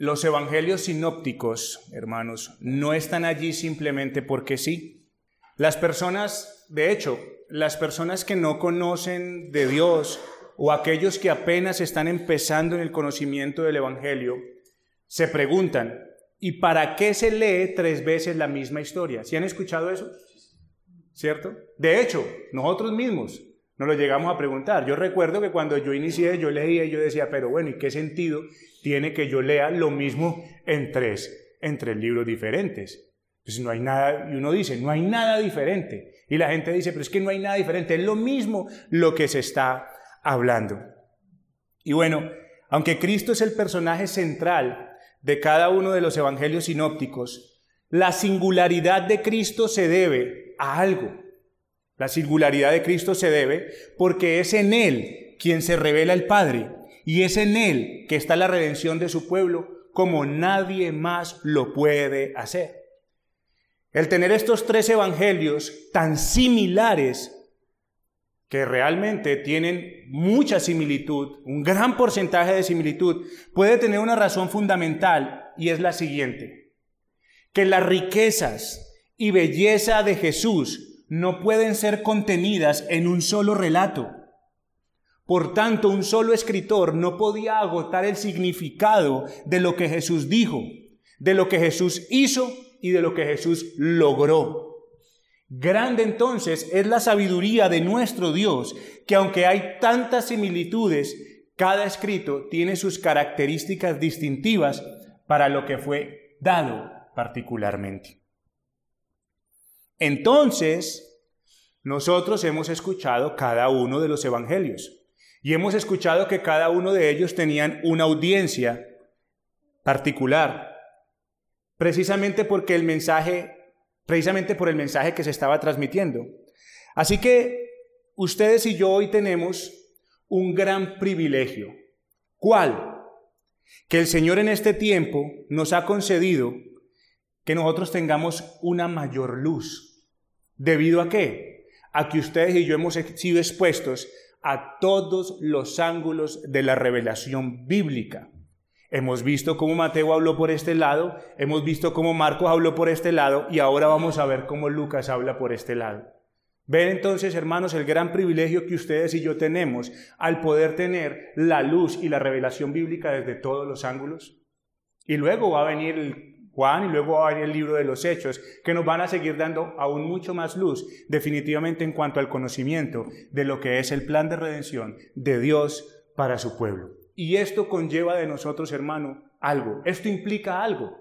Los evangelios sinópticos, hermanos, no están allí simplemente porque sí. Las personas, de hecho, las personas que no conocen de Dios o aquellos que apenas están empezando en el conocimiento del Evangelio, se preguntan, ¿y para qué se lee tres veces la misma historia? ¿Sí han escuchado eso? ¿Cierto? De hecho, nosotros mismos nos lo llegamos a preguntar. Yo recuerdo que cuando yo inicié, yo leía y yo decía, pero bueno, ¿y qué sentido tiene que yo lea lo mismo en tres, en tres libros diferentes? Pues no hay nada, y uno dice, no hay nada diferente. Y la gente dice, pero es que no hay nada diferente, es lo mismo lo que se está hablando. Y bueno, aunque Cristo es el personaje central de cada uno de los evangelios sinópticos, la singularidad de Cristo se debe a algo. La singularidad de Cristo se debe porque es en Él quien se revela el Padre y es en Él que está la redención de su pueblo como nadie más lo puede hacer. El tener estos tres evangelios tan similares que realmente tienen mucha similitud, un gran porcentaje de similitud, puede tener una razón fundamental y es la siguiente, que las riquezas y belleza de Jesús no pueden ser contenidas en un solo relato. Por tanto, un solo escritor no podía agotar el significado de lo que Jesús dijo, de lo que Jesús hizo y de lo que Jesús logró. Grande entonces es la sabiduría de nuestro Dios, que aunque hay tantas similitudes, cada escrito tiene sus características distintivas para lo que fue dado particularmente. Entonces, nosotros hemos escuchado cada uno de los evangelios y hemos escuchado que cada uno de ellos tenían una audiencia particular, precisamente porque el mensaje precisamente por el mensaje que se estaba transmitiendo. Así que ustedes y yo hoy tenemos un gran privilegio. ¿Cuál? Que el Señor en este tiempo nos ha concedido que nosotros tengamos una mayor luz. ¿Debido a qué? A que ustedes y yo hemos sido expuestos a todos los ángulos de la revelación bíblica. Hemos visto cómo Mateo habló por este lado, hemos visto cómo Marcos habló por este lado y ahora vamos a ver cómo Lucas habla por este lado. Ven entonces, hermanos, el gran privilegio que ustedes y yo tenemos al poder tener la luz y la revelación bíblica desde todos los ángulos. Y luego va a venir Juan y luego va el libro de los Hechos, que nos van a seguir dando aún mucho más luz, definitivamente en cuanto al conocimiento de lo que es el plan de redención de Dios para su pueblo. Y esto conlleva de nosotros, hermano, algo. Esto implica algo.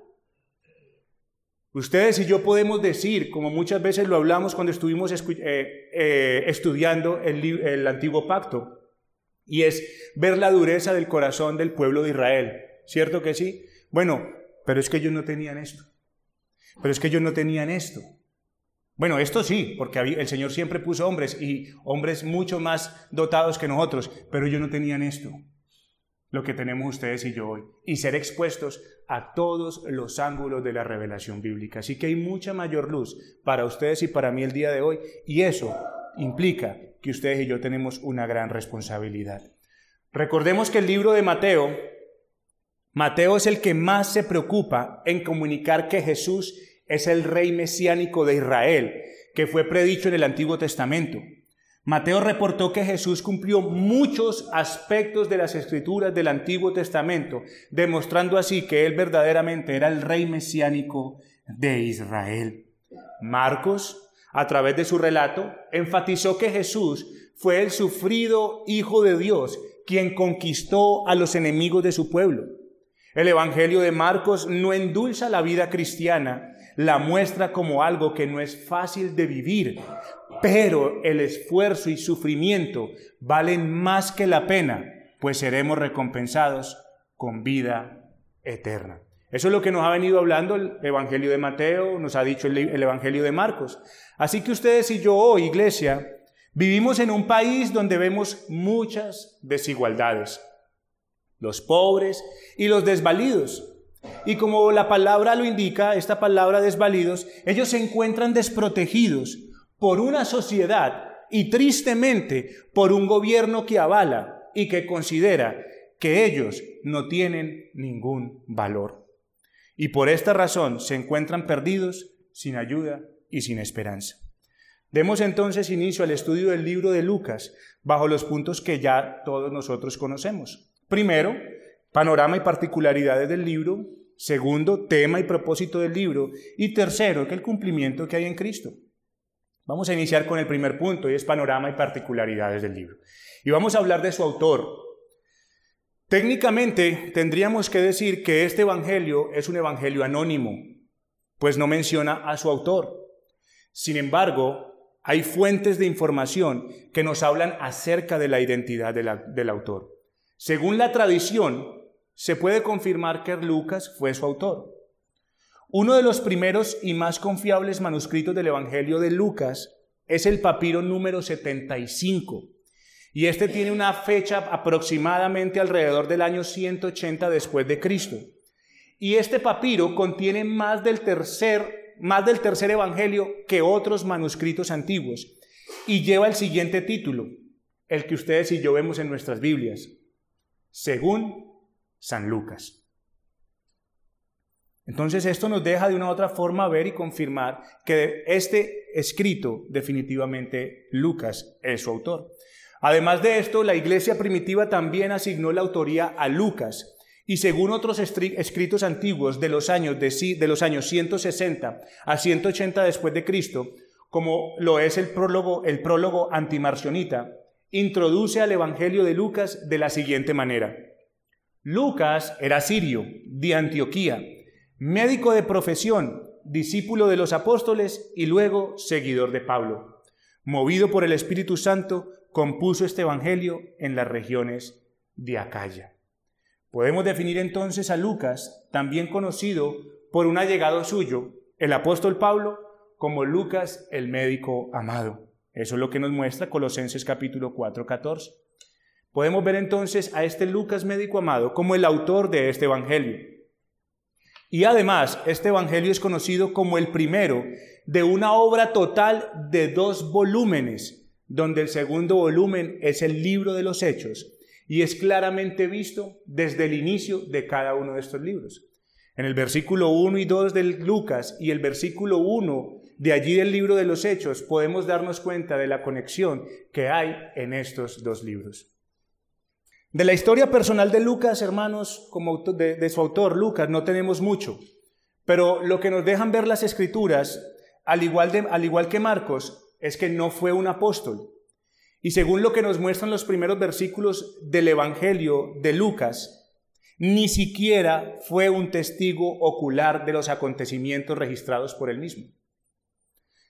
Ustedes y yo podemos decir, como muchas veces lo hablamos cuando estuvimos eh, eh, estudiando el, el antiguo pacto, y es ver la dureza del corazón del pueblo de Israel. ¿Cierto que sí? Bueno, pero es que ellos no tenían esto. Pero es que ellos no tenían esto. Bueno, esto sí, porque el Señor siempre puso hombres y hombres mucho más dotados que nosotros, pero ellos no tenían esto lo que tenemos ustedes y yo hoy, y ser expuestos a todos los ángulos de la revelación bíblica. Así que hay mucha mayor luz para ustedes y para mí el día de hoy, y eso implica que ustedes y yo tenemos una gran responsabilidad. Recordemos que el libro de Mateo, Mateo es el que más se preocupa en comunicar que Jesús es el rey mesiánico de Israel, que fue predicho en el Antiguo Testamento. Mateo reportó que Jesús cumplió muchos aspectos de las escrituras del Antiguo Testamento, demostrando así que él verdaderamente era el rey mesiánico de Israel. Marcos, a través de su relato, enfatizó que Jesús fue el sufrido Hijo de Dios, quien conquistó a los enemigos de su pueblo. El Evangelio de Marcos no endulza la vida cristiana, la muestra como algo que no es fácil de vivir, pero el esfuerzo y sufrimiento valen más que la pena, pues seremos recompensados con vida eterna. Eso es lo que nos ha venido hablando el Evangelio de Mateo, nos ha dicho el, Evangelio de Marcos. Así que ustedes y yo hoy, iglesia, vivimos en un país donde vemos muchas desigualdades. Los pobres y los desvalidos. Y como la palabra lo indica, esta palabra desvalidos, ellos se encuentran desprotegidos por una sociedad y tristemente por un gobierno que avala y que considera que ellos no tienen ningún valor. Y por esta razón se encuentran perdidos, sin ayuda y sin esperanza. Demos entonces inicio al estudio del libro de Lucas bajo los puntos que ya todos nosotros conocemos. Primero, panorama y particularidades del libro. Segundo, tema y propósito del libro. Y tercero, que el cumplimiento que hay en Cristo. Vamos a iniciar con el primer punto y es panorama y particularidades del libro. Y vamos a hablar de su autor. Técnicamente tendríamos que decir que este evangelio es un evangelio anónimo, pues no menciona a su autor. Sin embargo, hay fuentes de información que nos hablan acerca de la identidad del autor. Según la tradición, se puede confirmar que Lucas fue su autor. Uno de los primeros y más confiables manuscritos del Evangelio de Lucas es el papiro número 75. Y este tiene una fecha aproximadamente alrededor del año 180 después de Cristo. Y este papiro contiene más del tercer, más del tercer evangelio que otros manuscritos antiguos y lleva el siguiente título, el que ustedes y yo vemos en nuestras Biblias, según San Lucas. Entonces esto nos deja de una u otra forma ver y confirmar que este escrito definitivamente Lucas es su autor. Además de esto, la iglesia primitiva también asignó la autoría a Lucas. Y según otros escritos antiguos de los años, de, los años 160 a 180 después de Cristo, como lo es el prólogo, el prólogo antimarcionita, introduce al Evangelio de Lucas de la siguiente manera. Lucas era sirio, de Antioquía, médico de profesión, discípulo de los apóstoles y luego seguidor de Pablo. Movido por el Espíritu Santo, compuso este Evangelio en las regiones de Acaya. Podemos definir entonces a Lucas, también conocido por un allegado suyo, el apóstol Pablo, como Lucas el médico amado. Eso es lo que nos muestra Colosenses capítulo 4, 14. Podemos ver entonces a este Lucas médico amado como el autor de este Evangelio. Y además, este Evangelio es conocido como el primero de una obra total de dos volúmenes, donde el segundo volumen es el libro de los hechos y es claramente visto desde el inicio de cada uno de estos libros. En el versículo 1 y 2 de Lucas y el versículo 1 de allí del libro de los hechos podemos darnos cuenta de la conexión que hay en estos dos libros. De la historia personal de Lucas, hermanos, como de, su autor, Lucas, no tenemos mucho, pero lo que nos dejan ver las escrituras, al igual, al igual que Marcos, es que no fue un apóstol. Y según lo que nos muestran los primeros versículos del Evangelio de Lucas, ni siquiera fue un testigo ocular de los acontecimientos registrados por él mismo.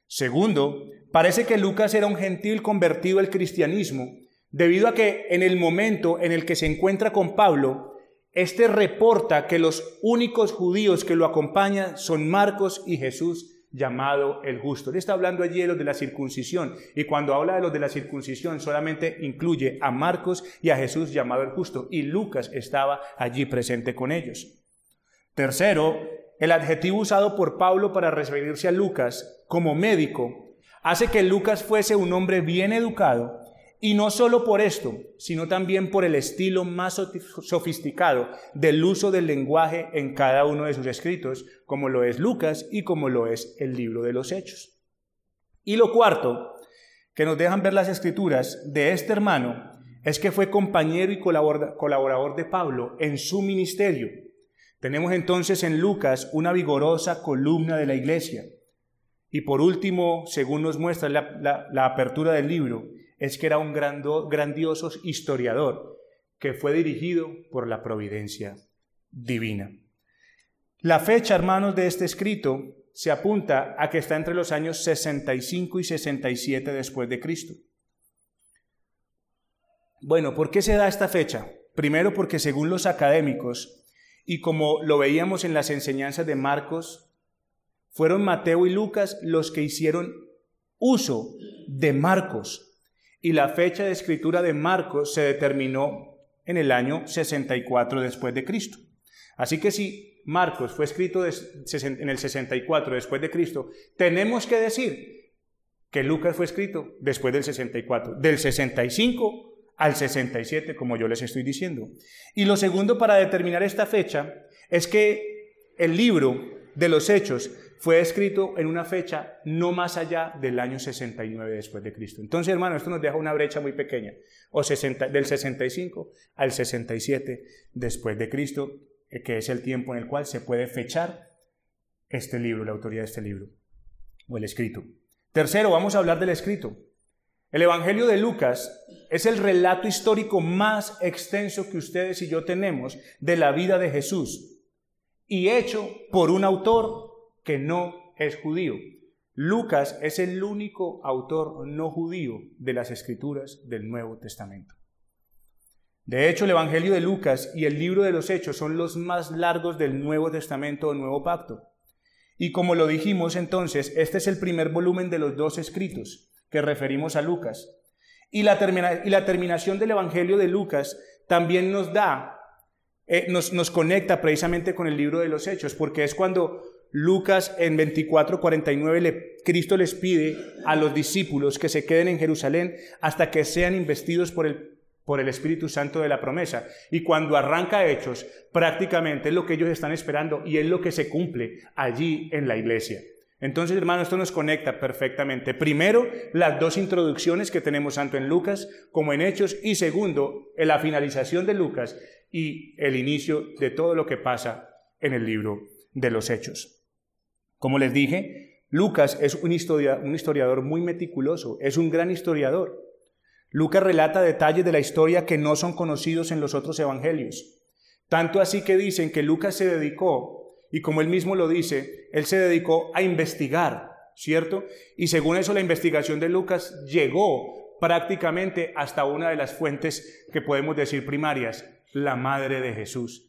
Segundo, parece que Lucas era un gentil convertido al cristianismo debido a que en el momento en el que se encuentra con Pablo, este reporta que los únicos judíos que lo acompañan son Marcos y Jesús llamado el justo. Él está hablando allí de los de la circuncisión y cuando habla de los de la circuncisión solamente incluye a Marcos y a Jesús llamado el justo y Lucas estaba allí presente con ellos. Tercero, el adjetivo usado por Pablo para referirse a Lucas como médico hace que Lucas fuese un hombre bien educado y no solo por esto, sino también por el estilo más sofisticado del uso del lenguaje en cada uno de sus escritos, como lo es Lucas y como lo es el libro de los Hechos. Y lo cuarto, que nos dejan ver las escrituras de este hermano, es que fue compañero y colaborador de Pablo en su ministerio. Tenemos entonces en Lucas una vigorosa columna de la iglesia. Y por último, según nos muestra la, apertura del libro, es que era un grandioso historiador que fue dirigido por la providencia divina. La fecha, hermanos, de este escrito se apunta a que está entre los años 65 y 67 después de Cristo. Bueno, ¿por qué se da esta fecha? Primero porque según los académicos, y como lo veíamos en las enseñanzas de Marcos, fueron Mateo y Lucas los que hicieron uso de Marcos y la fecha de escritura de Marcos se determinó en el año 64 después de Cristo. Así que si Marcos fue escrito en el 64 después de Cristo, tenemos que decir que Lucas fue escrito después del 64, del 65 al 67, como yo les estoy diciendo. Y lo segundo para determinar esta fecha es que el libro de los Hechos fue escrito en una fecha no más allá del año 69 después de Cristo. Entonces, hermano, esto nos deja una brecha muy pequeña, o del 65 al 67 después de Cristo, eh, que es el tiempo en el cual se puede fechar este libro, la autoría de este libro, o el escrito. Tercero, vamos a hablar del escrito. El Evangelio de Lucas es el relato histórico más extenso que ustedes y yo tenemos de la vida de Jesús y hecho por un autor que no es judío. Lucas es el único autor no judío de las escrituras del Nuevo Testamento. De hecho, el Evangelio de Lucas y el libro de los Hechos son los más largos del Nuevo Testamento o Nuevo Pacto. Y como lo dijimos entonces, este es el primer volumen de los dos escritos que referimos a Lucas. Y la, y la terminación del Evangelio de Lucas también nos da, eh, nos, nos conecta precisamente con el libro de los Hechos, porque es cuando Lucas en 24:49 le, Cristo les pide a los discípulos que se queden en Jerusalén hasta que sean investidos por el, por el Espíritu Santo de la promesa. Y cuando arranca Hechos, prácticamente es lo que ellos están esperando y es lo que se cumple allí en la iglesia. Entonces, hermano, esto nos conecta perfectamente. Primero, las dos introducciones que tenemos tanto en Lucas como en Hechos y segundo, la finalización de Lucas y el inicio de todo lo que pasa en el libro de los Hechos. Como les dije, Lucas es un, historiador muy meticuloso, es un gran historiador. Lucas relata detalles de la historia que no son conocidos en los otros evangelios. Tanto así que dicen que Lucas se dedicó, y como él mismo lo dice, él se dedicó a investigar, ¿cierto? Y según eso la investigación de Lucas llegó prácticamente hasta una de las fuentes que podemos decir primarias, la madre de Jesús.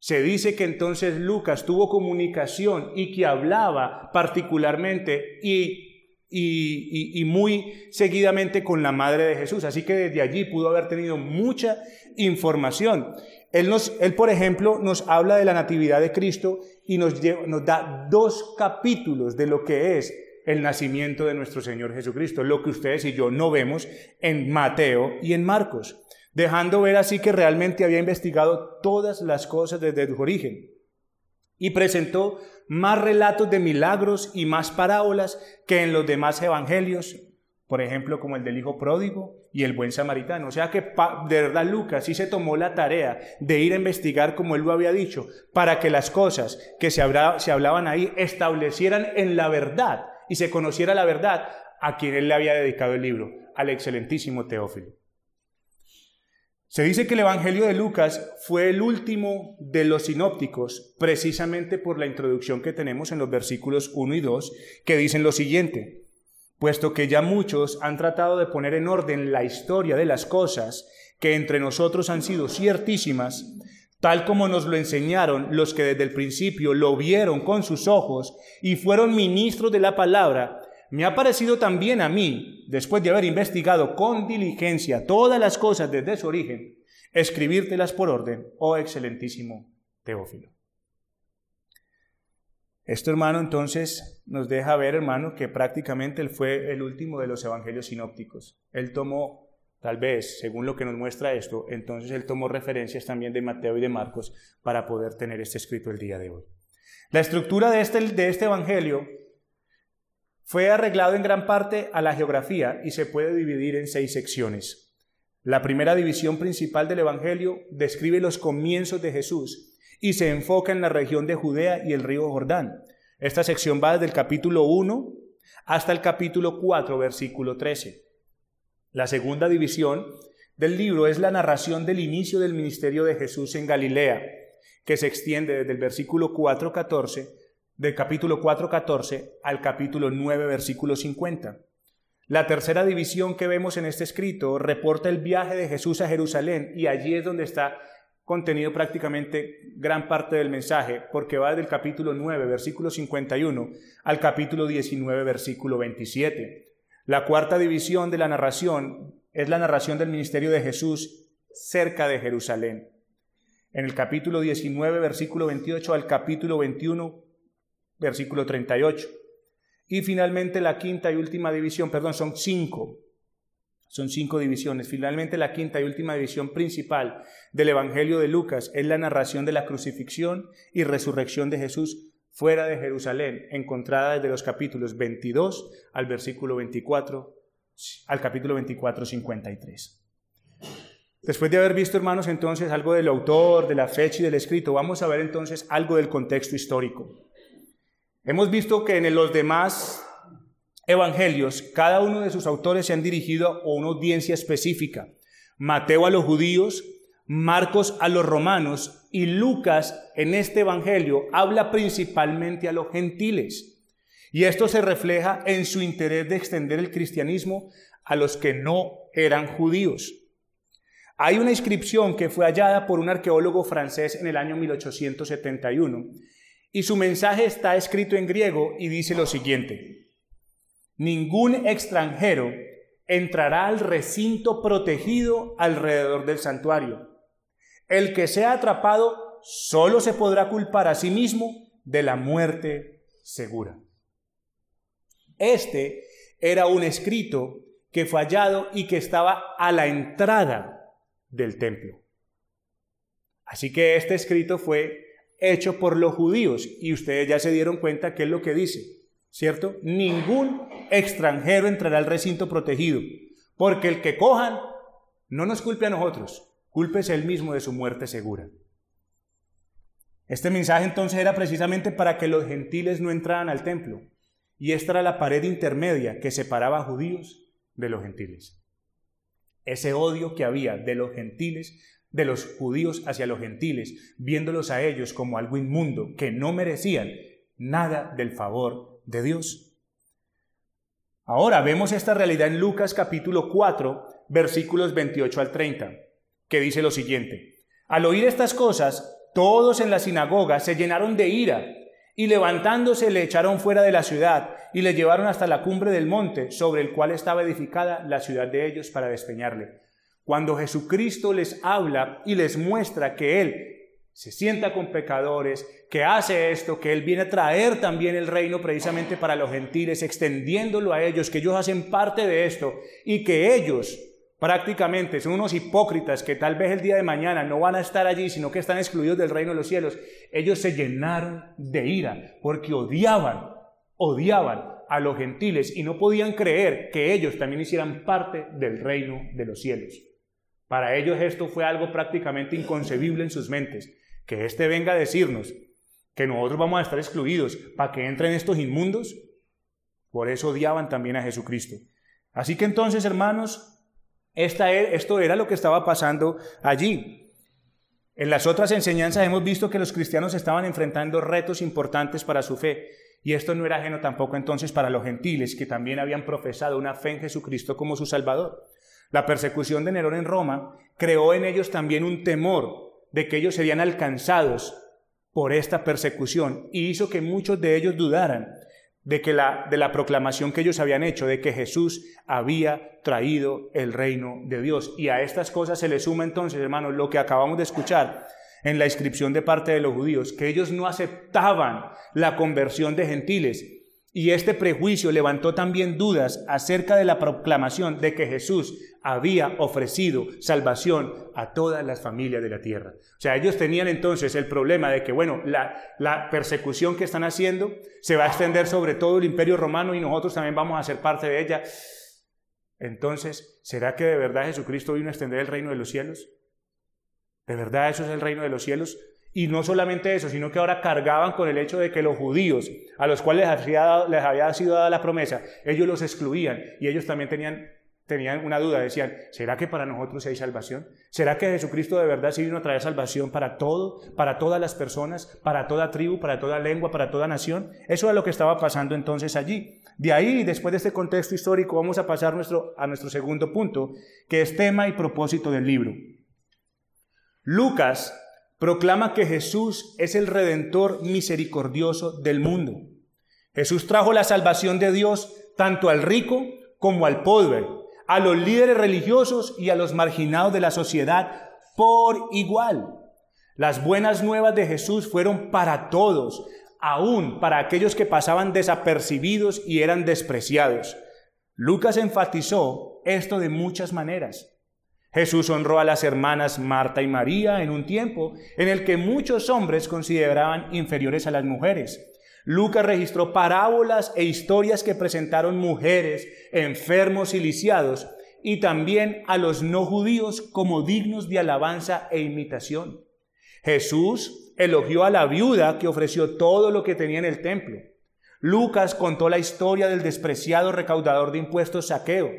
Se dice que entonces Lucas tuvo comunicación y que hablaba particularmente y, y, muy seguidamente con la madre de Jesús. Así que desde allí pudo haber tenido mucha información. Él, nos, él, por ejemplo, nos habla de la Natividad de Cristo y nos, nos da dos capítulos de lo que es el nacimiento de nuestro Señor Jesucristo, lo que ustedes y yo no vemos en Mateo y en Marcos dejando ver así que realmente había investigado todas las cosas desde su origen. Y presentó más relatos de milagros y más parábolas que en los demás evangelios, por ejemplo, como el del Hijo Pródigo y el Buen Samaritano. O sea que de verdad Lucas sí se tomó la tarea de ir a investigar como él lo había dicho, para que las cosas que se, se hablaban ahí establecieran en la verdad y se conociera la verdad a quien él le había dedicado el libro, al excelentísimo Teófilo. Se dice que el Evangelio de Lucas fue el último de los sinópticos, precisamente por la introducción que tenemos en los versículos 1 y 2, que dicen lo siguiente, puesto que ya muchos han tratado de poner en orden la historia de las cosas que entre nosotros han sido ciertísimas, tal como nos lo enseñaron los que desde el principio lo vieron con sus ojos y fueron ministros de la palabra, me ha parecido también a mí, después de haber investigado con diligencia todas las cosas desde su origen, escribírtelas por orden, oh excelentísimo Teófilo. Esto, hermano, entonces nos deja ver, hermano, que prácticamente él fue el último de los evangelios sinópticos. Él tomó, tal vez, según lo que nos muestra esto, entonces él tomó referencias también de Mateo y de Marcos para poder tener este escrito el día de hoy. La estructura de este, de este evangelio fue arreglado en gran parte a la geografía y se puede dividir en seis secciones. La primera división principal del Evangelio describe los comienzos de Jesús y se enfoca en la región de Judea y el río Jordán. Esta sección va desde el capítulo 1 hasta el capítulo 4, versículo 13. La segunda división del libro es la narración del inicio del ministerio de Jesús en Galilea, que se extiende desde el versículo 4, 14 del capítulo 4.14 al capítulo 9, versículo 50. La tercera división que vemos en este escrito reporta el viaje de Jesús a Jerusalén y allí es donde está contenido prácticamente gran parte del mensaje, porque va del capítulo 9, versículo 51 al capítulo 19, versículo 27. La cuarta división de la narración es la narración del ministerio de Jesús cerca de Jerusalén. En el capítulo 19, versículo 28 al capítulo 21 versículo 38. Y finalmente la quinta y última división, perdón, son cinco. Son cinco divisiones. Finalmente, la quinta y última división principal del Evangelio de Lucas es la narración de la crucifixión y resurrección de Jesús fuera de Jerusalén, encontrada desde los capítulos 22 al versículo 24, al capítulo 24, 53. Después de haber visto, hermanos, entonces algo del autor, de la fecha y del escrito, vamos a ver entonces algo del contexto histórico. Hemos visto que en los demás evangelios, cada uno de sus autores se han dirigido a una audiencia específica. Mateo a los judíos, Marcos a los romanos y Lucas en este evangelio habla principalmente a los gentiles. Y esto se refleja en su interés de extender el cristianismo a los que no eran judíos. Hay una inscripción que fue hallada por un arqueólogo francés en el año 1871 y su mensaje está escrito en griego y dice lo siguiente. Ningún extranjero entrará al recinto protegido alrededor del santuario. El que sea atrapado solo se podrá culpar a sí mismo de la muerte segura. Este era un escrito que fue y que estaba a la entrada del templo. Así que este escrito fue hecho por los judíos y ustedes ya se dieron cuenta qué es lo que dice, ¿cierto? Ningún extranjero entrará al recinto protegido, porque el que cojan no nos culpe a nosotros, Cúlpese él mismo de su muerte segura. Este mensaje entonces era precisamente para que los gentiles no entraran al templo, y esta era la pared intermedia que separaba a judíos de los gentiles. Ese odio que había de los gentiles, de los judíos hacia los gentiles, viéndolos a ellos como algo inmundo, que no merecían nada del favor de Dios. Ahora vemos esta realidad en Lucas capítulo 4, versículos 28 al 30 que dice lo siguiente. Al oír estas cosas, todos en la sinagoga se llenaron de ira y levantándose le echaron fuera de la ciudad y le llevaron hasta la cumbre del monte sobre el cual estaba edificada la ciudad de ellos para despeñarle. Cuando Jesucristo les habla y les muestra que Él se sienta con pecadores, que hace esto, que Él viene a traer también el reino precisamente para los gentiles, extendiéndolo a ellos, que ellos hacen parte de esto y que ellos Prácticamente son unos hipócritas que tal vez el día de mañana no van a estar allí, sino que están excluidos del reino de los cielos. Ellos se llenaron de ira porque odiaban, odiaban a los gentiles y no podían creer que ellos también hicieran parte del reino de los cielos. Para ellos esto fue algo prácticamente inconcebible en sus mentes, que éste venga a decirnos que nosotros vamos a estar excluidos para que entren estos inmundos. Por eso odiaban también a Jesucristo. Así que entonces, hermanos, e, esto era lo que estaba pasando allí. En las otras enseñanzas hemos visto que los cristianos estaban enfrentando retos importantes para su fe. Y esto no era ajeno tampoco entonces para los gentiles, que también habían profesado una fe en Jesucristo como su Salvador. La persecución de Nerón en Roma creó en ellos también un temor de que ellos serían alcanzados por esta persecución y hizo que muchos de ellos dudaran de, que la, de la proclamación que ellos habían hecho, de que Jesús había traído el reino de Dios. Y a estas cosas se le suma entonces, hermanos, lo que acabamos de escuchar en la inscripción de parte de los judíos, que ellos no aceptaban la conversión de gentiles, y este prejuicio levantó también dudas acerca de la proclamación de que Jesús había ofrecido salvación a todas las familias de la tierra. O sea, ellos tenían entonces el problema de que, bueno, la, persecución que están haciendo se va a extender sobre todo el imperio romano y nosotros también vamos a ser parte de ella. Entonces, ¿será que de verdad Jesucristo vino a extender el reino de los cielos? ¿De verdad eso es el reino de los cielos? Y no solamente eso, sino que ahora cargaban con el hecho de que los judíos, a los cuales les había, sido dada la promesa, ellos los excluían y ellos también tenían, tenían una duda, decían, ¿será que para nosotros hay salvación? ¿Será que Jesucristo de verdad sí vino a traer salvación para todo, para todas las personas, para toda tribu, para toda lengua, para toda nación? Eso era lo que estaba pasando entonces allí. De ahí, después de este contexto histórico, vamos a pasar nuestro, a nuestro segundo punto, que es tema y propósito del libro. Lucas proclama que Jesús es el redentor misericordioso del mundo. Jesús trajo la salvación de Dios tanto al rico como al pobre, a los líderes religiosos y a los marginados de la sociedad por igual. Las buenas nuevas de Jesús fueron para todos, aún para aquellos que pasaban desapercibidos y eran despreciados. Lucas enfatizó esto de muchas maneras. Jesús honró a las hermanas Marta y María en un tiempo en el que muchos hombres consideraban inferiores a las mujeres. Lucas registró parábolas e historias que presentaron mujeres, enfermos y lisiados, y también a los no judíos como dignos de alabanza e imitación. Jesús elogió a la viuda que ofreció todo lo que tenía en el templo. Lucas contó la historia del despreciado recaudador de impuestos Saqueo,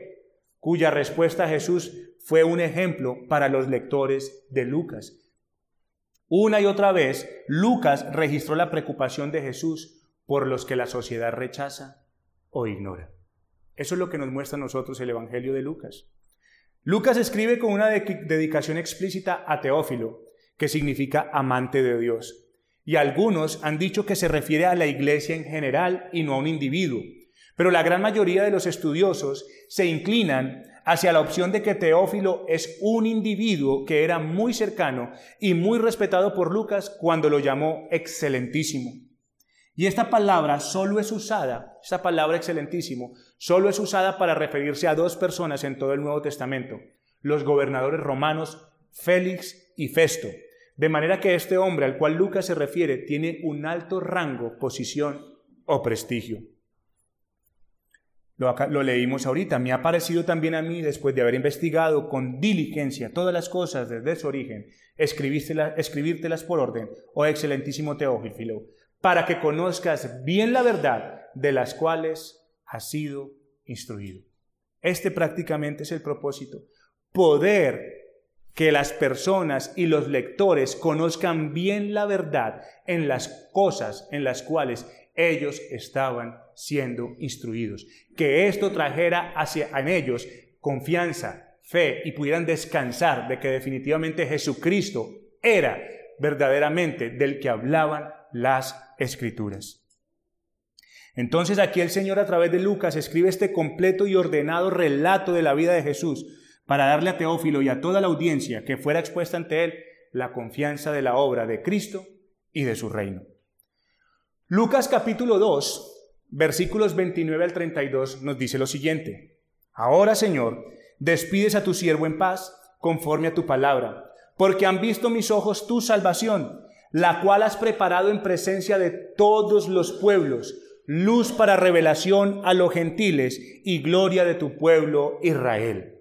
cuya respuesta Jesús fue un ejemplo para los lectores de Lucas. Una y otra vez, Lucas registró la preocupación de Jesús por los que la sociedad rechaza o ignora. Eso es lo que nos muestra a nosotros el Evangelio de Lucas. Lucas escribe con una dedicación explícita a Teófilo, que significa amante de Dios. Y algunos han dicho que se refiere a la iglesia en general y no a un individuo. Pero la gran mayoría de los estudiosos se inclinan hacia la opción de que Teófilo es un individuo que era muy cercano y muy respetado por Lucas cuando lo llamó excelentísimo. Y esta palabra solo es usada, esta palabra excelentísimo, solo es usada para referirse a dos personas en todo el Nuevo Testamento, los gobernadores romanos Félix y Festo. De manera que este hombre al cual Lucas se refiere tiene un alto rango, posición o prestigio. Lo, leímos ahorita. Me ha parecido también a mí, después de haber investigado con diligencia todas las cosas desde su origen, escribírtelas por orden, oh excelentísimo Teófilo, para que conozcas bien la verdad de las cuales has sido instruido. Este prácticamente es el propósito. Poder que las personas y los lectores conozcan bien la verdad en las cosas en las cuales ellos estaban siendo instruidos. Que esto trajera hacia en ellos confianza, fe y pudieran descansar de que definitivamente Jesucristo era verdaderamente del que hablaban las escrituras. Entonces aquí el Señor a través de Lucas escribe este completo y ordenado relato de la vida de Jesús para darle a Teófilo y a toda la audiencia que fuera expuesta ante él la confianza de la obra de Cristo y de su reino. Lucas capítulo 2, versículos 29 al 32 nos dice lo siguiente. Ahora, Señor, despides a tu siervo en paz, conforme a tu palabra, porque han visto mis ojos tu salvación la cual has preparado en presencia de todos los pueblos, luz para revelación a los gentiles y gloria de tu pueblo Israel.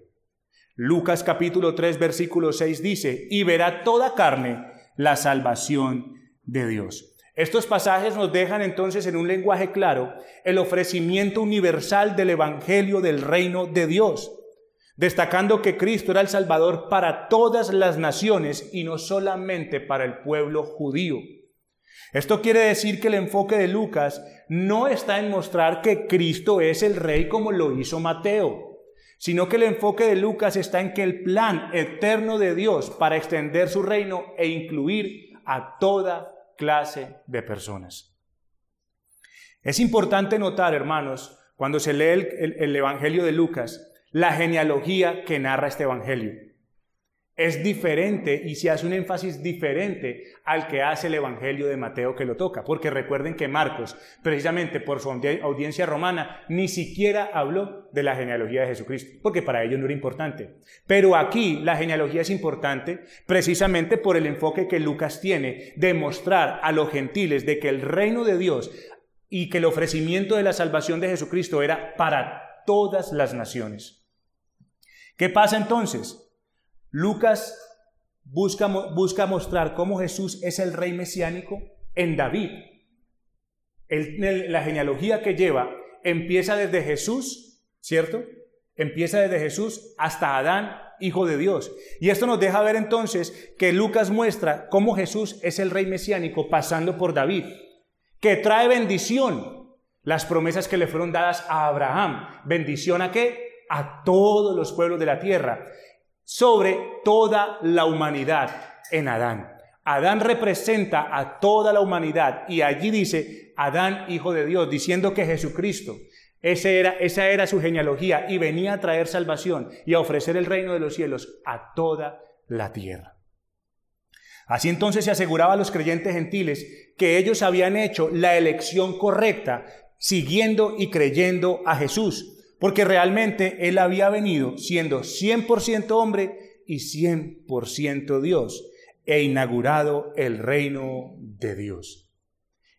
Lucas capítulo 3 versículo 6 dice, y verá toda carne la salvación de Dios. Estos pasajes nos dejan entonces en un lenguaje claro el ofrecimiento universal del Evangelio del reino de Dios destacando que Cristo era el Salvador para todas las naciones y no solamente para el pueblo judío. Esto quiere decir que el enfoque de Lucas no está en mostrar que Cristo es el rey como lo hizo Mateo, sino que el enfoque de Lucas está en que el plan eterno de Dios para extender su reino e incluir a toda clase de personas. Es importante notar, hermanos, cuando se lee el, el Evangelio de Lucas, la genealogía que narra este Evangelio. Es diferente y se hace un énfasis diferente al que hace el Evangelio de Mateo que lo toca, porque recuerden que Marcos, precisamente por su audiencia romana, ni siquiera habló de la genealogía de Jesucristo, porque para ellos no era importante. Pero aquí la genealogía es importante precisamente por el enfoque que Lucas tiene de mostrar a los gentiles de que el reino de Dios y que el ofrecimiento de la salvación de Jesucristo era para todas las naciones. ¿Qué pasa entonces? Lucas busca, mostrar cómo Jesús es el rey mesiánico en David. la genealogía que lleva empieza desde Jesús, ¿cierto? Empieza desde Jesús hasta Adán, hijo de Dios. Y esto nos deja ver entonces que Lucas muestra cómo Jesús es el rey mesiánico pasando por David, que trae bendición, las promesas que le fueron dadas a Abraham. ¿Bendición a qué? a todos los pueblos de la tierra, sobre toda la humanidad en Adán. Adán representa a toda la humanidad y allí dice Adán, hijo de Dios, diciendo que Jesucristo, era, esa era su genealogía y venía a traer salvación y a ofrecer el reino de los cielos a toda la tierra. Así entonces se aseguraba a los creyentes gentiles que ellos habían hecho la elección correcta siguiendo y creyendo a Jesús porque realmente Él había venido siendo 100% hombre y 100% Dios e inaugurado el reino de Dios.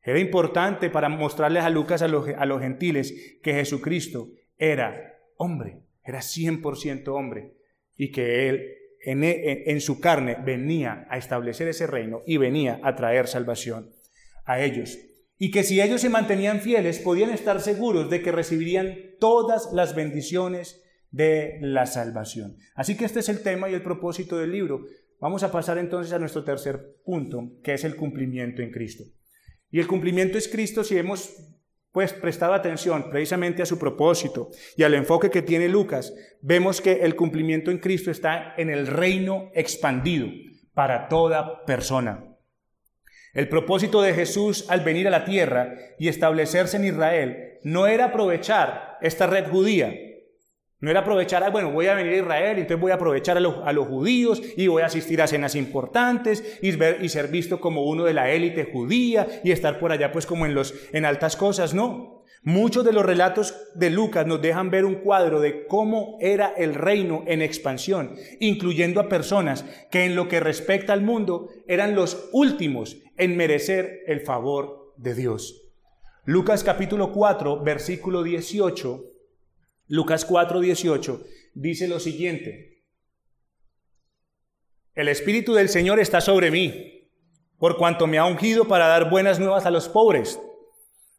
Era importante para mostrarles a Lucas, a los, a los gentiles, que Jesucristo era hombre, era 100% hombre y que Él en, en, su carne venía a establecer ese reino y venía a traer salvación a ellos. Y que si ellos se mantenían fieles, podían estar seguros de que recibirían todas las bendiciones de la salvación. Así que este es el tema y el propósito del libro. Vamos a pasar entonces a nuestro tercer punto, que es el cumplimiento en Cristo. Y el cumplimiento es Cristo si hemos pues prestado atención precisamente a su propósito y al enfoque que tiene Lucas, vemos que el cumplimiento en Cristo está en el reino expandido para toda persona. El propósito de Jesús al venir a la tierra y establecerse en Israel no era aprovechar esta red judía, no era aprovechar, ah, bueno, voy a venir a Israel, entonces voy a aprovechar a los, judíos y voy a asistir a cenas importantes y, ver, y ser visto como uno de la élite judía y estar por allá pues como en, los, en altas cosas. No, muchos de los relatos de Lucas nos dejan ver un cuadro de cómo era el reino en expansión, incluyendo a personas que en lo que respecta al mundo eran los últimos en merecer el favor de Dios. Lucas capítulo 4, versículo 18 Lucas 4:18 dice lo siguiente, el Espíritu del Señor está sobre mí, por cuanto me ha ungido para dar buenas nuevas a los pobres,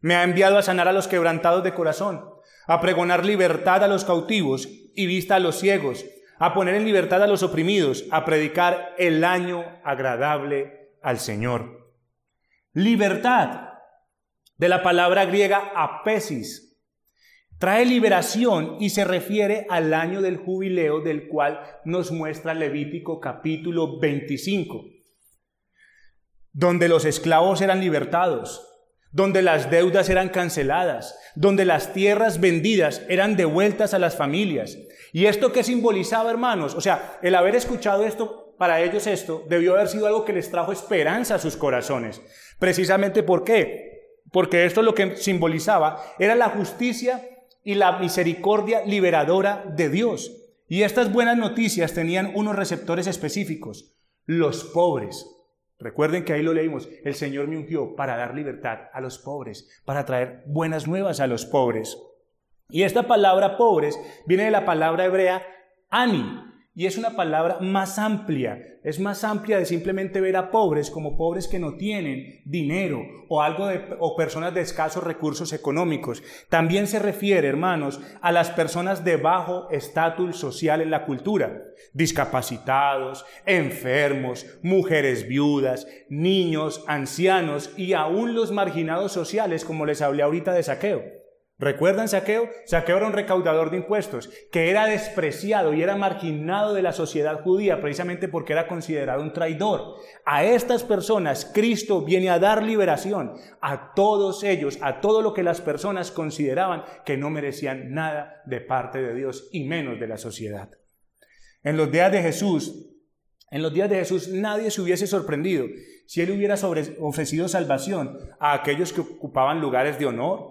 me ha enviado a sanar a los quebrantados de corazón, a pregonar libertad a los cautivos y vista a los ciegos, a poner en libertad a los oprimidos, a predicar el año agradable al Señor. Libertad, de la palabra griega apesis, Trae liberación y se refiere al año del jubileo del cual nos muestra Levítico capítulo 25, donde los esclavos eran libertados, donde las deudas eran canceladas, donde las tierras vendidas eran devueltas a las familias. ¿Y esto qué simbolizaba, hermanos? O sea, el haber escuchado esto, para ellos esto, debió haber sido algo que les trajo esperanza a sus corazones. Precisamente ¿por qué? Porque esto lo que simbolizaba era la justicia y la misericordia liberadora de Dios. Y estas buenas noticias tenían unos receptores específicos, los pobres. Recuerden que ahí lo leímos, el Señor me ungió para dar libertad a los pobres, para traer buenas nuevas a los pobres. Y esta palabra pobres viene de la palabra hebrea ani, y es una palabra más amplia, es más amplia de simplemente ver a pobres como pobres que no tienen dinero o algo de, o personas de escasos recursos económicos. También se refiere, hermanos, a las personas de bajo estatus social en la cultura, discapacitados, enfermos, mujeres viudas, niños, ancianos y aún los marginados sociales, como les hablé ahorita de saqueo. ¿Recuerdan Saqueo? Saqueo era un recaudador de impuestos que era despreciado y era marginado de la sociedad judía precisamente porque era considerado un traidor. A estas personas Cristo viene a dar liberación a todos ellos, a todo lo que las personas consideraban que no merecían nada de parte de Dios y menos de la sociedad. En los días de Jesús, en los días de Jesús nadie se hubiese sorprendido si él hubiera ofrecido salvación a aquellos que ocupaban lugares de honor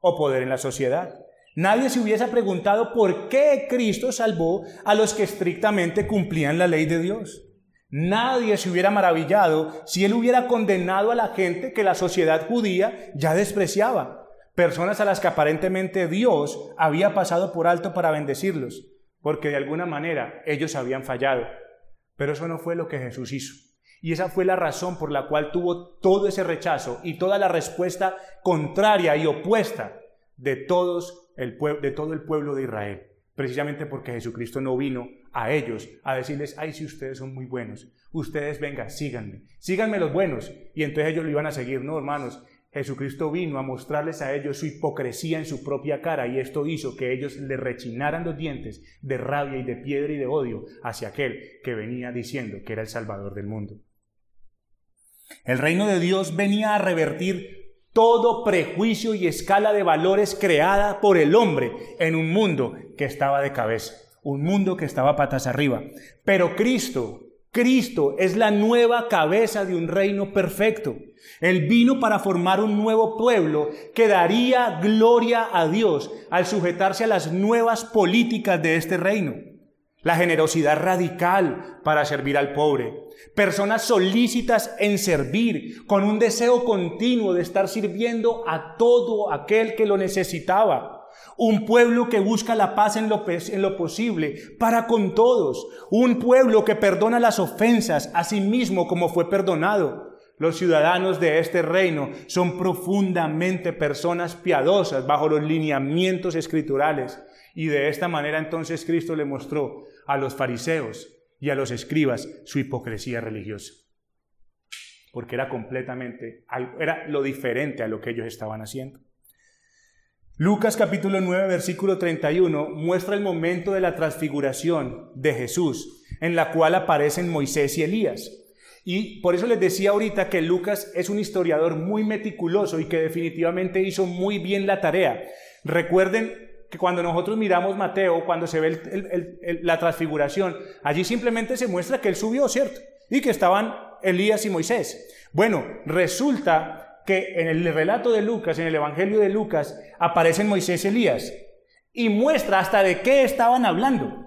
o poder en la sociedad. Nadie se hubiese preguntado por qué Cristo salvó a los que estrictamente cumplían la ley de Dios. Nadie se hubiera maravillado si él hubiera condenado a la gente que la sociedad judía ya despreciaba, personas a las que aparentemente Dios había pasado por alto para bendecirlos, porque de alguna manera ellos habían fallado. Pero eso no fue lo que Jesús hizo. Y esa fue la razón por la cual tuvo todo ese rechazo y toda la respuesta contraria y opuesta de, todos el de todo el pueblo de Israel. Precisamente porque Jesucristo no vino a ellos a decirles, ay, si ustedes son muy buenos, ustedes vengan, síganme, síganme los buenos. Y entonces ellos lo iban a seguir. No, hermanos, Jesucristo vino a mostrarles a ellos su hipocresía en su propia cara y esto hizo que ellos le rechinaran los dientes de rabia y de piedra y de odio hacia aquel que venía diciendo que era el Salvador del mundo. El reino de Dios venía a revertir todo prejuicio y escala de valores creada por el hombre en un mundo que estaba de cabeza, un mundo que estaba patas arriba. Pero Cristo Cristo es la nueva cabeza de un reino perfecto. Él vino para formar un nuevo pueblo que daría gloria a Dios al sujetarse a las nuevas políticas de este reino. La generosidad radical para servir al pobre. Personas solícitas en servir, con un deseo continuo de estar sirviendo a todo aquel que lo necesitaba. Un pueblo que busca la paz en lo, en lo, posible para con todos. Un pueblo que perdona las ofensas a sí mismo como fue perdonado. Los ciudadanos de este reino son profundamente personas piadosas bajo los lineamientos escriturales. Y de esta manera entonces Cristo le mostró a los fariseos y a los escribas su hipocresía religiosa. Porque era completamente, era lo diferente a lo que ellos estaban haciendo. Lucas capítulo 9, versículo 31 muestra el momento de la transfiguración de Jesús, en la cual aparecen Moisés y Elías. Y por eso les decía ahorita que Lucas es un historiador muy meticuloso y que definitivamente hizo muy bien la tarea. Recuerden que cuando nosotros miramos Mateo, cuando se ve la transfiguración, allí simplemente se muestra que él subió, ¿cierto? Y que estaban Elías y Moisés. Bueno, resulta que en el relato de Lucas, en el Evangelio de Lucas, aparecen Moisés y Elías y muestra hasta de qué estaban hablando.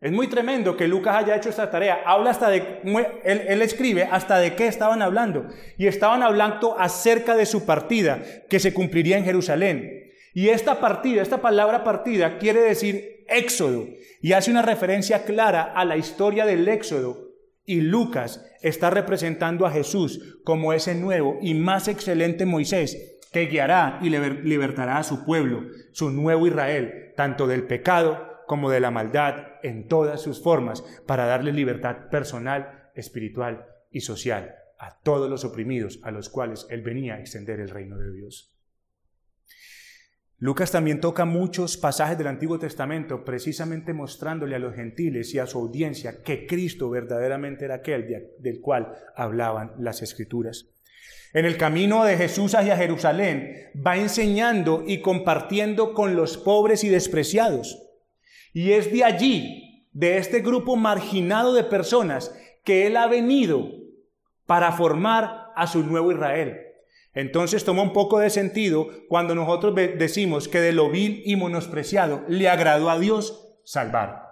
Es muy tremendo que Lucas haya hecho esta tarea. Habla hasta de, él, él, escribe hasta de qué estaban hablando. Y estaban hablando acerca de su partida, que se cumpliría en Jerusalén. Y esta partida, esta palabra partida, quiere decir éxodo. Y hace una referencia clara a la historia del éxodo y Lucas está representando a Jesús como ese nuevo y más excelente Moisés que guiará y libertará a su pueblo, su nuevo Israel, tanto del pecado como de la maldad en todas sus formas, para darle libertad personal, espiritual y social a todos los oprimidos a los cuales Él venía a extender el reino de Dios. Lucas también toca muchos pasajes del Antiguo Testamento precisamente mostrándole a los gentiles y a su audiencia que Cristo verdaderamente era aquel del cual hablaban las escrituras. En el camino de Jesús hacia Jerusalén va enseñando y compartiendo con los pobres y despreciados. Y es de allí, de este grupo marginado de personas, que Él ha venido para formar a su nuevo Israel. Entonces toma un poco de sentido cuando nosotros decimos que de lo vil y menospreciado le agradó a Dios salvar.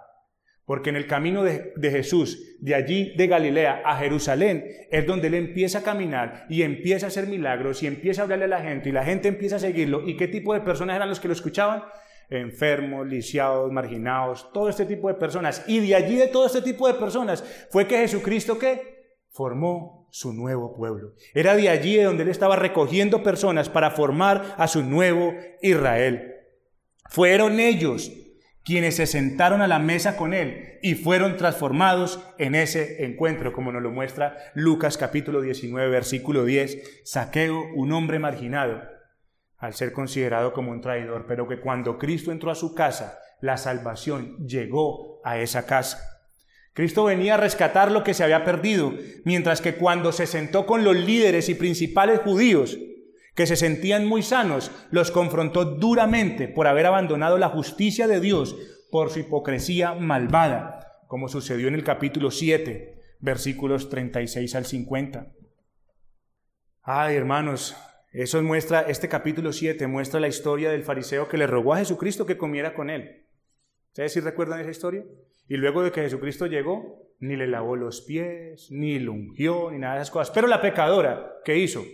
Porque en el camino de, Jesús, de allí de Galilea a Jerusalén, es donde él empieza a caminar y empieza a hacer milagros y empieza a hablarle a la gente y la gente empieza a seguirlo. ¿Y qué tipo de personas eran los que lo escuchaban? Enfermos, lisiados, marginados, todo este tipo de personas. Y de allí de todo este tipo de personas fue que Jesucristo, ¿qué? Formó su nuevo pueblo. Era de allí de donde él estaba recogiendo personas para formar a su nuevo Israel. Fueron ellos quienes se sentaron a la mesa con él y fueron transformados en ese encuentro, como nos lo muestra Lucas capítulo 19, versículo 10. Saqueo, un hombre marginado, al ser considerado como un traidor, pero que cuando Cristo entró a su casa, la salvación llegó a esa casa. Cristo venía a rescatar lo que se había perdido, mientras que cuando se sentó con los líderes y principales judíos, que se sentían muy sanos, los confrontó duramente por haber abandonado la justicia de Dios por su hipocresía malvada, como sucedió en el capítulo 7, versículos 36 al 50. Ay, hermanos, eso muestra, este capítulo 7 muestra la historia del fariseo que le rogó a Jesucristo que comiera con él. ¿Ustedes sí recuerdan esa historia? Y luego de que Jesucristo llegó, ni le lavó los pies, ni lo ungió, ni nada de esas cosas. Pero la pecadora, ¿qué hizo?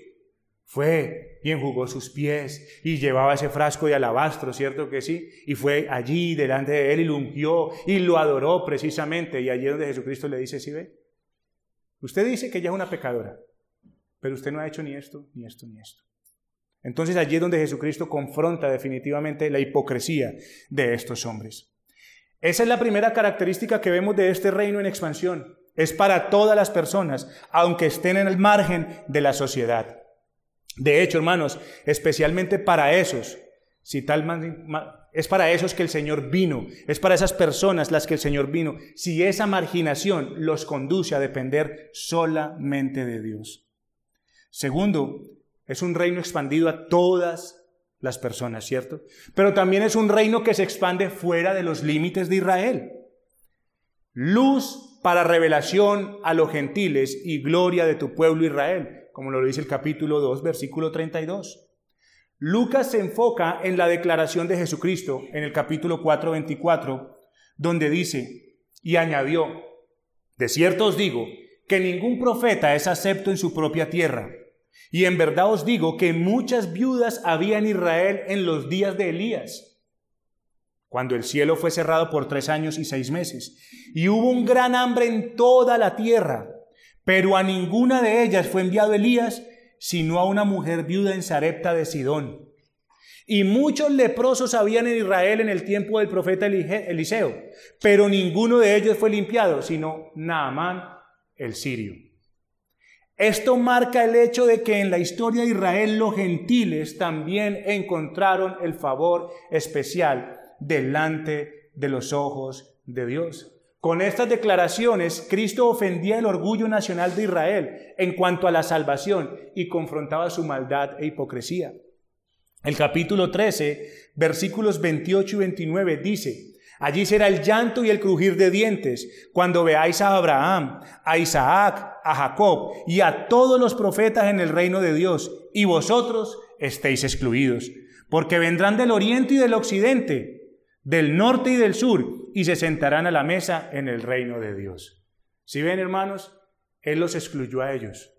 Fue y enjugó sus pies y llevaba ese frasco de alabastro, ¿cierto que sí? Y fue allí delante de él y lo ungió y lo adoró precisamente. Y allí donde Jesucristo le dice, ¿sí ve? Usted dice que ella es una pecadora, pero usted no ha hecho ni esto, ni esto, ni esto. Entonces allí es donde Jesucristo confronta definitivamente la hipocresía de estos hombres. Esa es la primera característica que vemos de este reino en expansión. Es para todas las personas, aunque estén en el margen de la sociedad. De hecho, hermanos, especialmente para esos, si tal es para esos que el Señor vino, es para esas personas las que el Señor vino, si esa marginación los conduce a depender solamente de Dios. Segundo, es un reino expandido a todas las personas, ¿cierto? Pero también es un reino que se expande fuera de los límites de Israel. Luz para revelación a los gentiles y gloria de tu pueblo Israel, como lo dice el capítulo 2, versículo 32. Lucas se enfoca en la declaración de Jesucristo en el capítulo 4, 24, donde dice, y añadió, de cierto os digo, que ningún profeta es acepto en su propia tierra. Y en verdad os digo que muchas viudas había en Israel en los días de Elías, cuando el cielo fue cerrado por tres años y seis meses, y hubo un gran hambre en toda la tierra, pero a ninguna de ellas fue enviado Elías, sino a una mujer viuda en Sarepta de Sidón. Y muchos leprosos habían en Israel en el tiempo del profeta Eliseo, pero ninguno de ellos fue limpiado, sino Naamán el sirio. Esto marca el hecho de que en la historia de Israel los gentiles también encontraron el favor especial delante de los ojos de Dios. Con estas declaraciones, Cristo ofendía el orgullo nacional de Israel en cuanto a la salvación y confrontaba su maldad e hipocresía. El capítulo 13, versículos 28 y 29 dice, Allí será el llanto y el crujir de dientes cuando veáis a Abraham, a Isaac, a Jacob y a todos los profetas en el reino de Dios, y vosotros estéis excluidos, porque vendrán del oriente y del occidente del norte y del sur, y se sentarán a la mesa en el reino de Dios. Si ven, hermanos, Él los excluyó a ellos,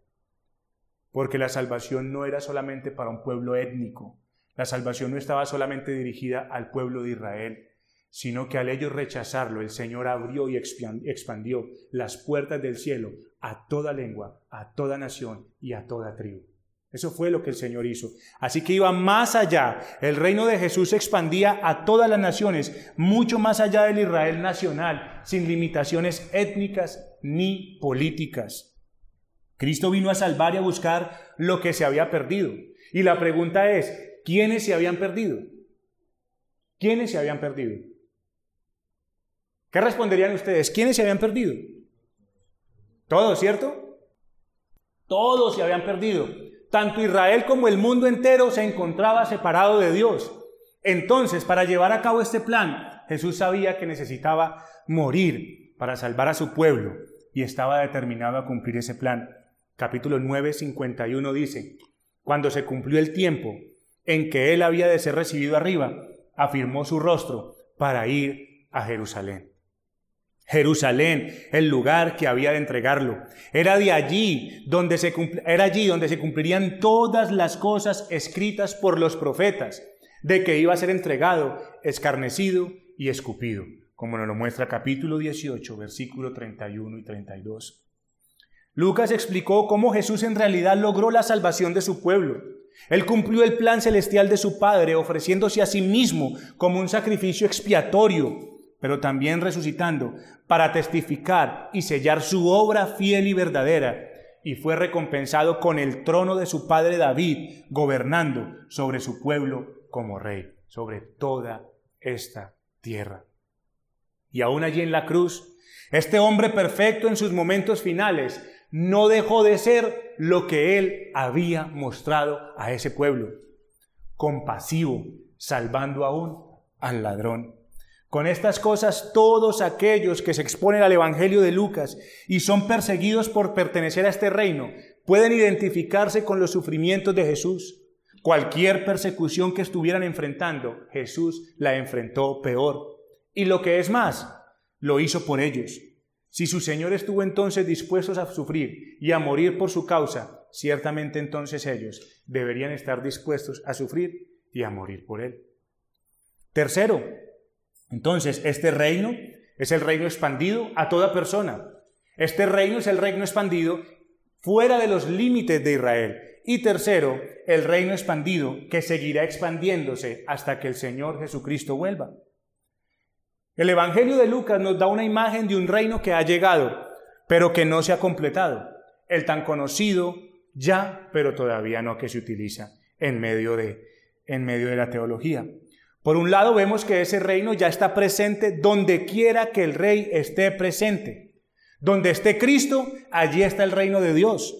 porque la salvación no era solamente para un pueblo étnico, la salvación no estaba solamente dirigida al pueblo de Israel, sino que al ellos rechazarlo, el Señor abrió y expandió las puertas del cielo a toda lengua, a toda nación y a toda tribu. Eso fue lo que el Señor hizo. Así que iba más allá. El reino de Jesús se expandía a todas las naciones, mucho más allá del Israel nacional, sin limitaciones étnicas ni políticas. Cristo vino a salvar y a buscar lo que se había perdido. Y la pregunta es, ¿quiénes se habían perdido? ¿Quiénes se habían perdido? ¿Qué responderían ustedes? ¿Quiénes se habían perdido? Todos, ¿cierto? Todos se habían perdido. Tanto Israel como el mundo entero se encontraba separado de Dios. Entonces, para llevar a cabo este plan, Jesús sabía que necesitaba morir para salvar a su pueblo y estaba determinado a cumplir ese plan. Capítulo 9, 51 dice, cuando se cumplió el tiempo en que él había de ser recibido arriba, afirmó su rostro para ir a Jerusalén. Jerusalén, el lugar que había de entregarlo. Era de allí donde se era allí donde se cumplirían todas las cosas escritas por los profetas de que iba a ser entregado, escarnecido y escupido, como nos lo muestra capítulo 18, versículo 31 y 32. Lucas explicó cómo Jesús en realidad logró la salvación de su pueblo. Él cumplió el plan celestial de su Padre, ofreciéndose a sí mismo como un sacrificio expiatorio pero también resucitando para testificar y sellar su obra fiel y verdadera, y fue recompensado con el trono de su padre David, gobernando sobre su pueblo como rey, sobre toda esta tierra. Y aún allí en la cruz, este hombre perfecto en sus momentos finales no dejó de ser lo que él había mostrado a ese pueblo, compasivo, salvando aún al ladrón con estas cosas, todos aquellos que se exponen al Evangelio de Lucas y son perseguidos por pertenecer a este reino, pueden identificarse con los sufrimientos de Jesús. Cualquier persecución que estuvieran enfrentando, Jesús la enfrentó peor. Y lo que es más, lo hizo por ellos. Si su Señor estuvo entonces dispuestos a sufrir y a morir por su causa, ciertamente entonces ellos deberían estar dispuestos a sufrir y a morir por Él. Tercero, entonces, este reino es el reino expandido a toda persona. Este reino es el reino expandido fuera de los límites de Israel. Y tercero, el reino expandido que seguirá expandiéndose hasta que el Señor Jesucristo vuelva. El Evangelio de Lucas nos da una imagen de un reino que ha llegado, pero que no se ha completado. El tan conocido ya, pero todavía no que se utiliza en medio de, en medio de la teología. Por un lado vemos que ese reino ya está presente donde quiera que el rey esté presente. Donde esté Cristo, allí está el reino de Dios.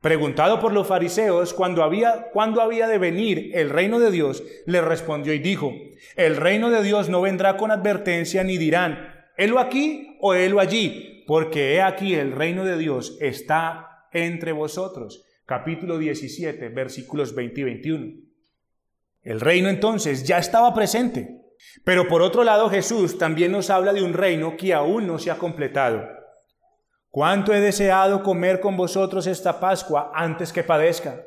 Preguntado por los fariseos cuándo había, cuándo había de venir el reino de Dios, le respondió y dijo, el reino de Dios no vendrá con advertencia ni dirán, helo aquí o helo allí, porque he aquí el reino de Dios está entre vosotros. Capítulo 17, versículos 20 y 21. El reino entonces ya estaba presente. Pero por otro lado Jesús también nos habla de un reino que aún no se ha completado. Cuánto he deseado comer con vosotros esta Pascua antes que padezca,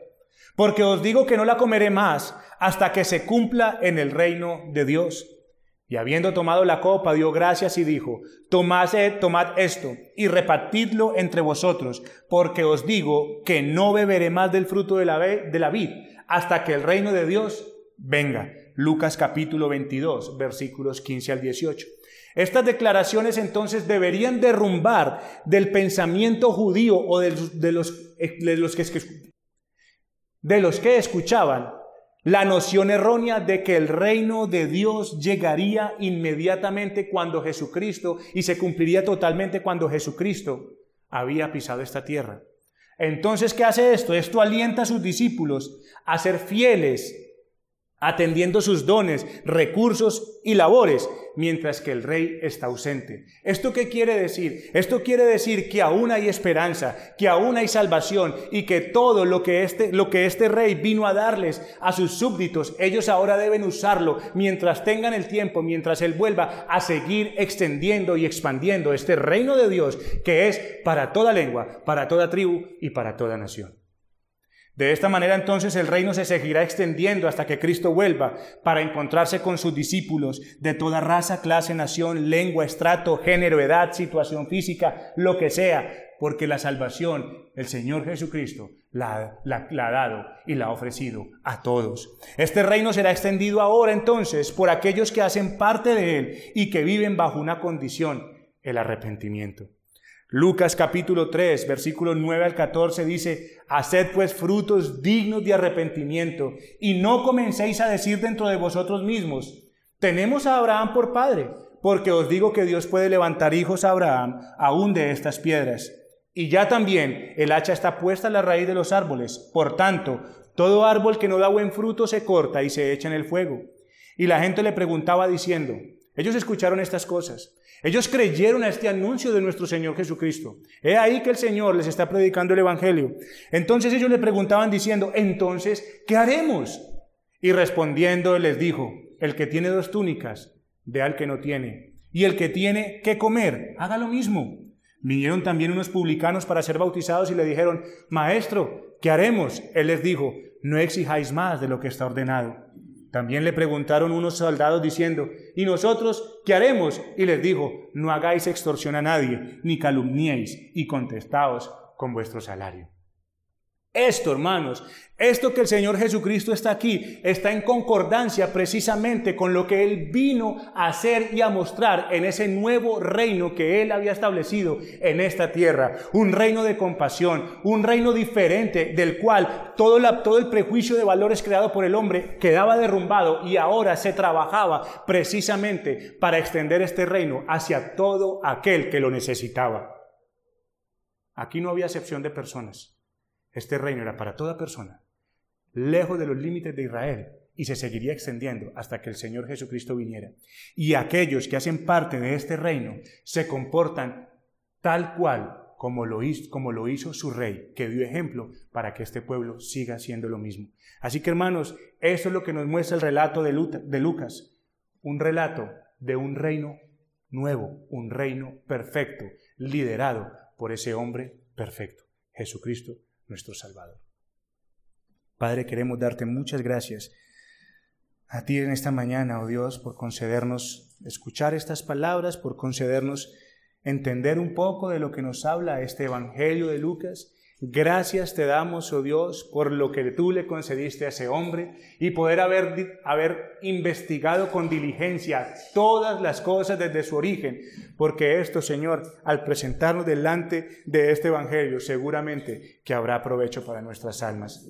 porque os digo que no la comeré más hasta que se cumpla en el reino de Dios. Y habiendo tomado la copa, dio gracias y dijo, tomad, tomad esto y repartidlo entre vosotros, porque os digo que no beberé más del fruto de la, de la vid hasta que el reino de Dios venga. Lucas capítulo 22, versículos 15 al 18. Estas declaraciones entonces deberían derrumbar del pensamiento judío o de los, de los, que, de los que escuchaban la noción errónea de que el reino de Dios llegaría inmediatamente cuando Jesucristo y se cumpliría totalmente cuando Jesucristo había pisado esta tierra. Entonces, ¿qué hace esto? Esto alienta a sus discípulos a ser fieles atendiendo sus dones, recursos y labores, mientras que el rey está ausente. ¿Esto qué quiere decir? Esto quiere decir que aún hay esperanza, que aún hay salvación y que todo lo que este, lo que este rey vino a darles a sus súbditos, ellos ahora deben usarlo mientras tengan el tiempo, mientras él vuelva a seguir extendiendo y expandiendo este reino de Dios que es para toda lengua, para toda tribu y para toda nación. De esta manera entonces el reino se seguirá extendiendo hasta que Cristo vuelva para encontrarse con sus discípulos de toda raza, clase, nación, lengua, estrato, género, edad, situación física, lo que sea, porque la salvación el Señor Jesucristo la, ha dado y la ha ofrecido a todos. Este reino será extendido ahora entonces por aquellos que hacen parte de él y que viven bajo una condición, el arrepentimiento. Lucas capítulo 3, versículos 9 al 14 dice, Haced pues frutos dignos de arrepentimiento y no comencéis a decir dentro de vosotros mismos, tenemos a Abraham por padre, porque os digo que Dios puede levantar hijos a Abraham aún de estas piedras. Y ya también el hacha está puesta a la raíz de los árboles. Por tanto, todo árbol que no da buen fruto se corta y se echa en el fuego. Y la gente le preguntaba diciendo, ellos escucharon estas cosas. Ellos creyeron a este anuncio de nuestro Señor Jesucristo. He ahí que el Señor les está predicando el Evangelio. Entonces ellos le preguntaban diciendo, entonces, ¿qué haremos? Y respondiendo les dijo, el que tiene dos túnicas, de al que no tiene. Y el que tiene que comer, haga lo mismo. Vinieron también unos publicanos para ser bautizados y le dijeron, Maestro, ¿qué haremos? Él les dijo, no exijáis más de lo que está ordenado. También le preguntaron unos soldados diciendo, ¿y nosotros qué haremos? Y les dijo, no hagáis extorsión a nadie, ni calumniéis, y contestaos con vuestro salario. Esto, hermanos, esto que el Señor Jesucristo está aquí, está en concordancia precisamente con lo que Él vino a hacer y a mostrar en ese nuevo reino que Él había establecido en esta tierra. Un reino de compasión, un reino diferente del cual todo, la, todo el prejuicio de valores creado por el hombre quedaba derrumbado y ahora se trabajaba precisamente para extender este reino hacia todo aquel que lo necesitaba. Aquí no había excepción de personas. Este reino era para toda persona, lejos de los límites de Israel, y se seguiría extendiendo hasta que el Señor Jesucristo viniera. Y aquellos que hacen parte de este reino se comportan tal cual como lo, hizo, su rey, que dio ejemplo para que este pueblo siga haciendo lo mismo. Así que hermanos, eso es lo que nos muestra el relato de Lucas, un relato de un reino nuevo, un reino perfecto, liderado por ese hombre perfecto, Jesucristo nuestro Salvador. Padre, queremos darte muchas gracias a ti en esta mañana, oh Dios, por concedernos escuchar estas palabras, por concedernos entender un poco de lo que nos habla este Evangelio de Lucas Gracias te damos, oh Dios, por lo que tú le concediste a ese hombre y poder haber, haber investigado con diligencia todas las cosas desde su origen, porque esto, Señor, al presentarnos delante de este Evangelio, seguramente que habrá provecho para nuestras almas.